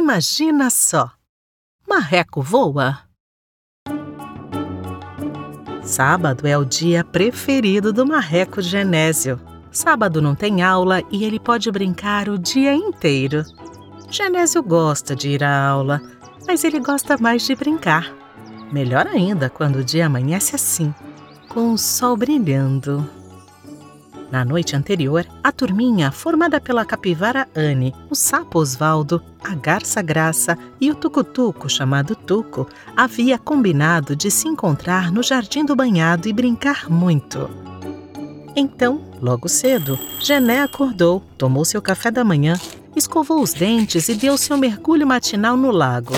Imagina só! Marreco voa! Sábado é o dia preferido do marreco Genésio. Sábado não tem aula e ele pode brincar o dia inteiro. Genésio gosta de ir à aula, mas ele gosta mais de brincar. Melhor ainda quando o dia amanhece assim, com o sol brilhando. Na noite anterior, a turminha, formada pela capivara Anne, o sapo Osvaldo, a garça Graça e o tucutuco chamado Tuco, havia combinado de se encontrar no Jardim do Banhado e brincar muito. Então, logo cedo, Gené acordou, tomou seu café da manhã, escovou os dentes e deu seu mergulho matinal no lago.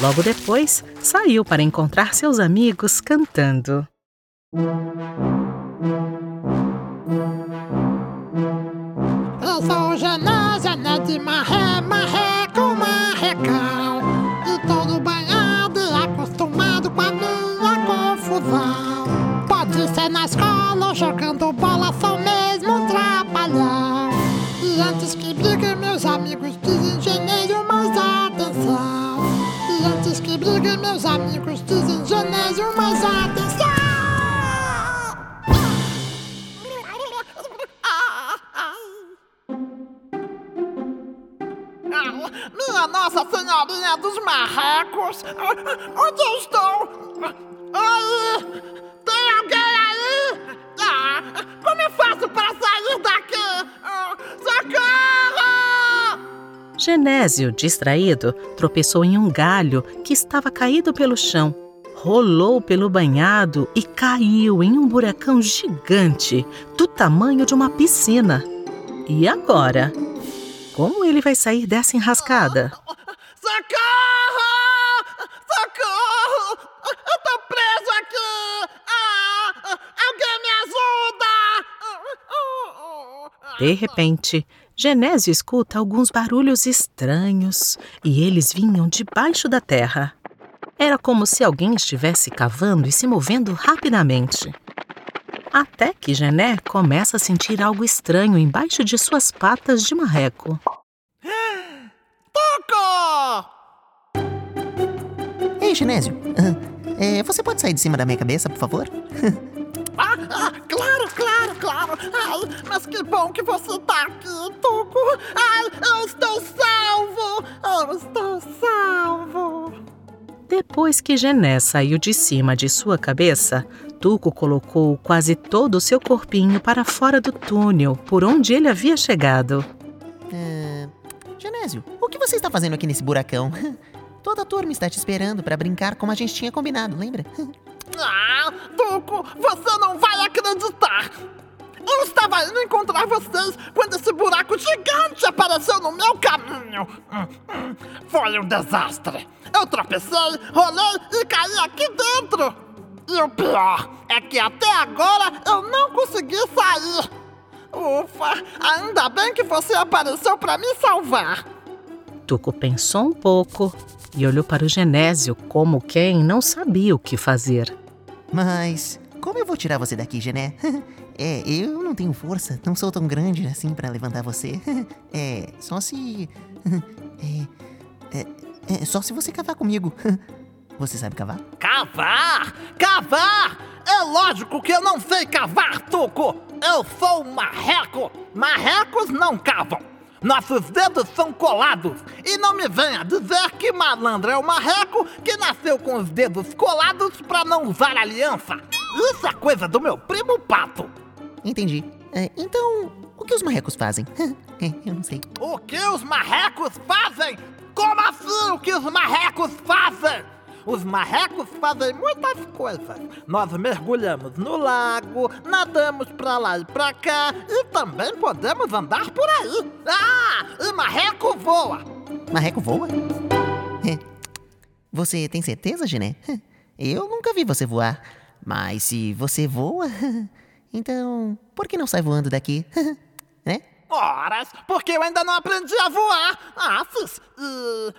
Logo depois, saiu para encontrar seus amigos cantando. Sou Genésio, né de marré, marreco, marrecão. E todo banhado e acostumado com a minha confusão. Pode ser na escola ou jogando bola, sou mesmo um trapalhão. E antes que briguem, meus amigos dizem Genésio, mais atenção. E antes que briguem, meus amigos dizem Genésio, mais atenção. Marrecos! Onde eu estou? Aí! Tem alguém aí? Ah, como eu faço para sair daqui? Ah, Socorro! Genésio, distraído, tropeçou em um galho que estava caído pelo chão, rolou pelo banhado e caiu em um buracão gigante do tamanho de uma piscina. E agora? Como ele vai sair dessa enrascada? De repente, Genésio escuta alguns barulhos estranhos e eles vinham debaixo da terra. Era como se alguém estivesse cavando e se movendo rapidamente. Até que Gené começa a sentir algo estranho embaixo de suas patas de marreco. Tuco! Ei, Genésio, ah, é, você pode sair de cima da minha cabeça, por favor? Ah, ah! Ai, mas que bom que você tá aqui, Tuco! Ai, eu estou salvo! Eu estou salvo! Depois que Gené saiu de cima de sua cabeça, Tuco colocou quase todo o seu corpinho para fora do túnel por onde ele havia chegado. Ah, Genésio, o que você está fazendo aqui nesse buracão? Toda a turma está te esperando para brincar como a gente tinha combinado, lembra? Ah, Tuco, você não vai acreditar! Eu estava indo encontrar vocês quando esse buraco gigante apareceu no meu caminho. Foi um desastre. Eu tropecei, rolei e caí aqui dentro. E o pior é que até agora eu não consegui sair. Ufa, ainda bem que você apareceu para me salvar. Tuco pensou um pouco e olhou para o Genésio como quem não sabia o que fazer. Mas como eu vou tirar você daqui, Gené? É, eu não tenho força, não sou tão grande assim para levantar você. É, só se. É, é, é só se você cavar comigo. Você sabe cavar? Cavar? Cavar? É lógico que eu não sei cavar, Tuco! Eu sou um marreco! Marrecos não cavam! Nossos dedos são colados! E não me venha dizer que malandro é o marreco que nasceu com os dedos colados pra não usar aliança! Isso é coisa do meu primo Pato! Entendi. É, então, o que os marrecos fazem? É, eu não sei. O que os marrecos fazem? Como assim o que os marrecos fazem? Os marrecos fazem muitas coisas. Nós mergulhamos no lago, nadamos pra lá e pra cá e também podemos andar por aí. Ah, e marreco voa. Marreco voa? É. Você tem certeza, Gené? Eu nunca vi você voar. Mas se você voa, então por que não sai voando daqui? Né? Horas, porque eu ainda não aprendi a voar. Ah, e,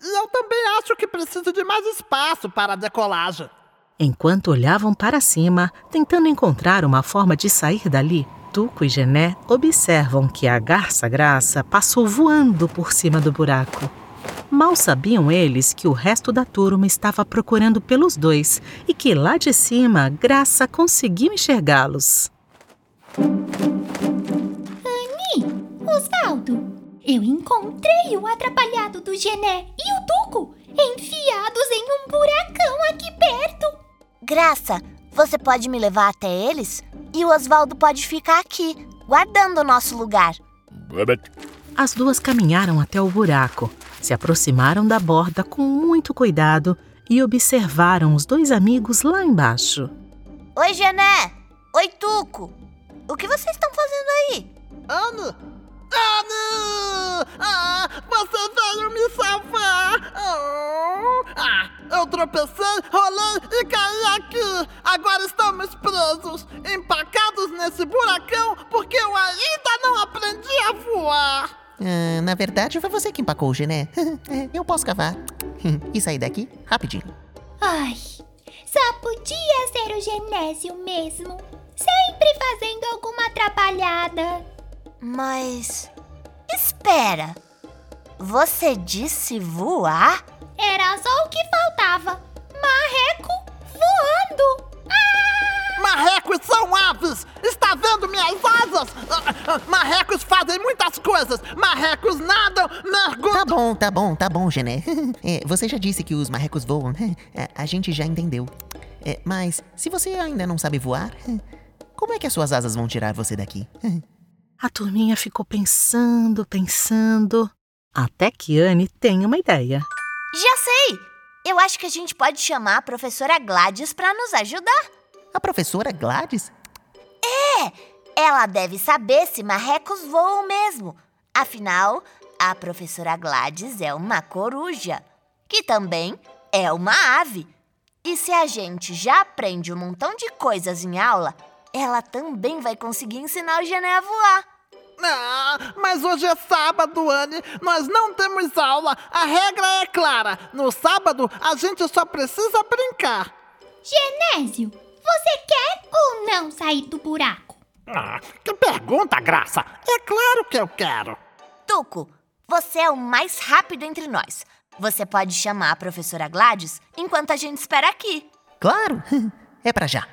e eu também acho que preciso de mais espaço para a decolagem. Enquanto olhavam para cima, tentando encontrar uma forma de sair dali, Tuco e Gené observam que a garça graça passou voando por cima do buraco. Mal sabiam eles que o resto da turma estava procurando pelos dois e que lá de cima Graça conseguiu enxergá-los. Anne, Osvaldo, eu encontrei o atrapalhado do Gené e o Tuco enfiados em um buracão aqui perto. Graça, você pode me levar até eles? E o Osvaldo pode ficar aqui, guardando o nosso lugar. As duas caminharam até o buraco, se aproximaram da borda com muito cuidado e observaram os dois amigos lá embaixo. Oi, Gené! Oi, Tuco! O que vocês estão fazendo aí? Anne! Anne! Ah, você veio me salvar! Oh, ah, eu tropecei, rolei e caí aqui! Agora estamos presos, empacados nesse buracão porque eu ainda não aprendi a voar! Ah, na verdade, foi você que empacou o gené. É, eu posso cavar. e sair daqui rapidinho. Ai, só podia ser o Genésio mesmo. Sempre fazendo alguma atrapalhada. Mas. Espera! Você disse voar? Era só o que faltava. Marreco voando. Marrecos são aves! Está vendo minhas asas? Marrecos fazem muitas coisas! Marrecos nadam, mergulham. Tá bom, tá bom, tá bom, Gené. É, você já disse que os marrecos voam. É, A gente já entendeu. É, mas, se você ainda não sabe voar, como é que as suas asas vão tirar você daqui? A turminha ficou pensando, pensando, até que Anne tem uma ideia. Já sei! Eu acho que a gente pode chamar a professora Gladys para nos ajudar. A professora Gladys? Ela deve saber se marrecos voam mesmo. Afinal, a professora Gladys é uma coruja, que também é uma ave. E se a gente já aprende um montão de coisas em aula, ela também vai conseguir ensinar o Gené a voar. Ah, mas hoje é sábado, Anne. Nós não temos aula. A regra é clara. No sábado, a gente só precisa brincar. Genésio, você quer ou não sair do buraco? Ah, que pergunta, Graça. É claro que eu quero. Tuco, você é o mais rápido entre nós. Você pode chamar a professora Gladys enquanto a gente espera aqui. Claro! É pra já.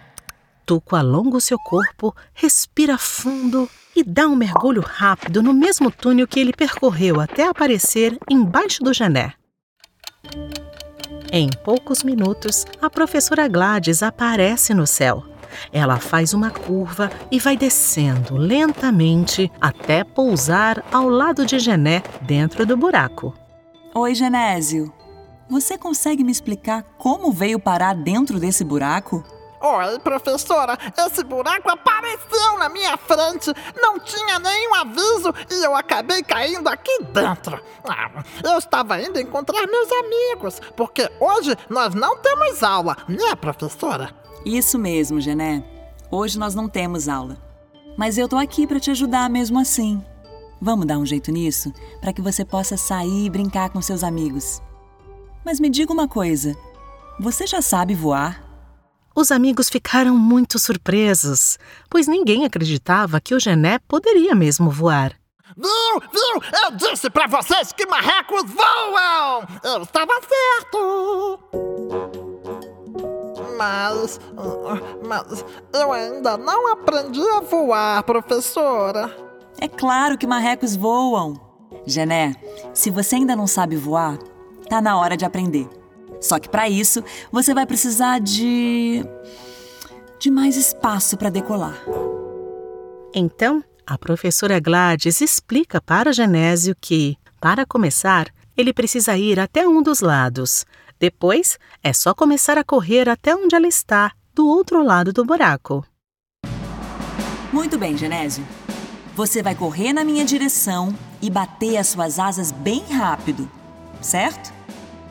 Tuco alonga o seu corpo, respira fundo e dá um mergulho rápido no mesmo túnel que ele percorreu até aparecer embaixo do Gené. Em poucos minutos, a professora Gladys aparece no céu. Ela faz uma curva e vai descendo lentamente até pousar ao lado de Gené dentro do buraco. Oi, Genésio. Você consegue me explicar como veio parar dentro desse buraco? Oi, professora. Esse buraco apareceu na minha frente. Não tinha nenhum aviso e eu acabei caindo aqui dentro. Ah, eu estava indo encontrar meus amigos, porque hoje nós não temos aula, né, professora? Isso mesmo, Gené. Hoje nós não temos aula. Mas eu tô aqui para te ajudar mesmo assim. Vamos dar um jeito nisso para que você possa sair e brincar com seus amigos. Mas me diga uma coisa: você já sabe voar? Os amigos ficaram muito surpresos, pois ninguém acreditava que o Gené poderia mesmo voar. Viu? Viu? Eu disse pra vocês que marrecos voam! Eu estava certo! Mas. Mas eu ainda não aprendi a voar, professora. É claro que marrecos voam. Gené, se você ainda não sabe voar, tá na hora de aprender. Só que para isso, você vai precisar de de mais espaço para decolar. Então, a professora Gladys explica para Genésio que, para começar, ele precisa ir até um dos lados. Depois, é só começar a correr até onde ela está, do outro lado do buraco. Muito bem, Genésio. Você vai correr na minha direção e bater as suas asas bem rápido, certo?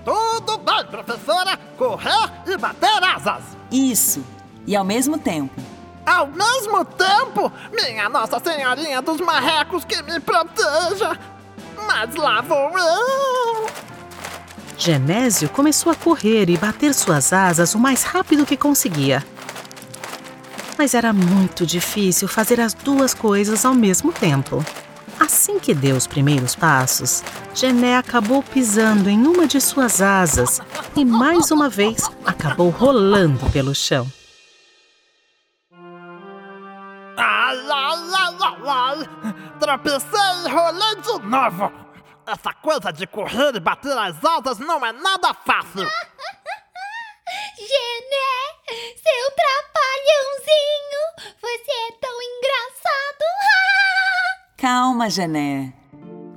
Tudo bem, professora. Correr e bater asas. Isso. E ao mesmo tempo, Ao mesmo tempo, minha Nossa Senhorinha dos Marrecos que me proteja. Mas lá vou eu. Genésio começou a correr e bater suas asas o mais rápido que conseguia. Mas era muito difícil fazer as duas coisas ao mesmo tempo. Assim que deu os primeiros passos, Gené acabou pisando em uma de suas asas e mais uma vez acabou rolando pelo chão. Ai. Tropecei e rolei de novo. Essa coisa de correr e bater as asas não é nada fácil. Gené, seu trapalhãozinho, você é tão engraçado. Calma, Gené.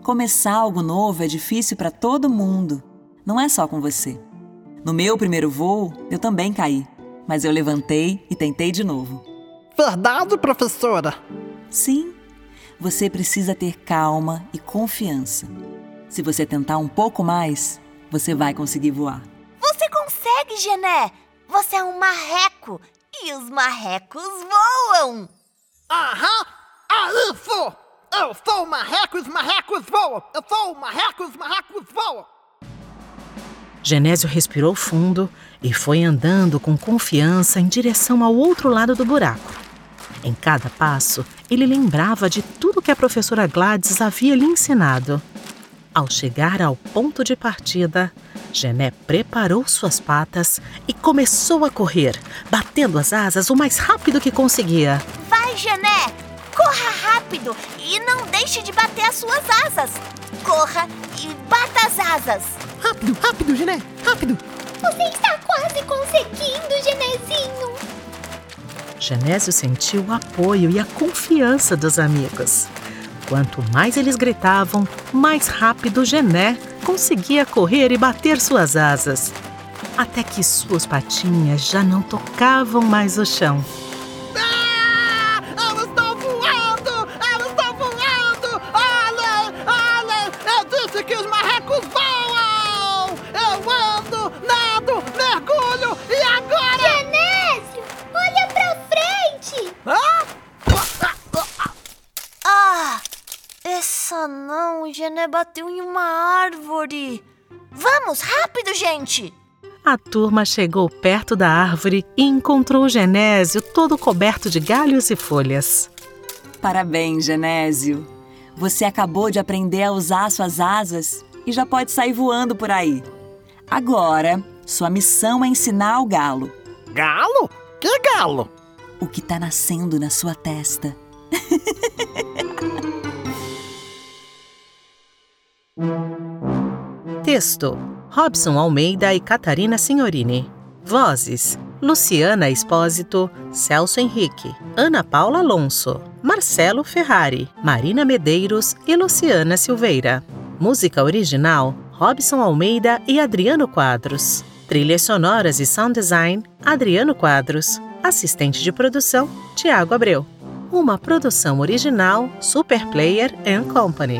Começar algo novo é difícil para todo mundo. Não é só com você. No meu primeiro voo, eu também caí, mas eu levantei e tentei de novo. Verdade, professora? Sim, você precisa ter calma e confiança. Se você tentar um pouco mais, você vai conseguir voar. Você consegue, Gené! Você é um marreco e os marrecos voam! Aham! Isso! Eu sou o marreco e os marrecos voam! Eu sou o marreco e os marrecos voam! Genésio respirou fundo e foi andando com confiança em direção ao outro lado do buraco. Em cada passo, ele lembrava de tudo que a professora Gladys havia lhe ensinado. Ao chegar ao ponto de partida, Gené preparou suas patas e começou a correr, batendo as asas o mais rápido que conseguia. Vai, Gené! Corra rápido e não deixe de bater as suas asas! Corra e bata as asas! Rápido, rápido, Gené, rápido! Você está quase conseguindo, Genezinho. Genésio sentiu o apoio e a confiança dos amigos. Quanto mais eles gritavam, mais rápido Gené conseguia correr e bater suas asas, até que suas patinhas já não tocavam mais o chão. Essa não, o Gené bateu em uma árvore! Vamos, rápido, gente! A turma chegou perto da árvore e encontrou o Genésio todo coberto de galhos e folhas. Parabéns, Genésio. Você acabou de aprender a usar suas asas e já pode sair voando por aí. Agora, sua missão é ensinar ao galo Galo? Que galo? o que está nascendo na sua testa. Texto: Robson Almeida e Catarina Signorini. Vozes: Luciana Espósito, Celso Henrique, Ana Paula Alonso, Marcelo Ferrari, Marina Medeiros e Luciana Silveira. Música original: Robson Almeida e Adriano Quadros. Trilhas sonoras e sound design: Adriano Quadros. Assistente de produção: Tiago Abreu. Uma produção original Super Player and Company.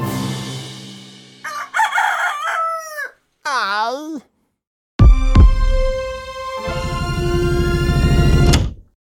Ai!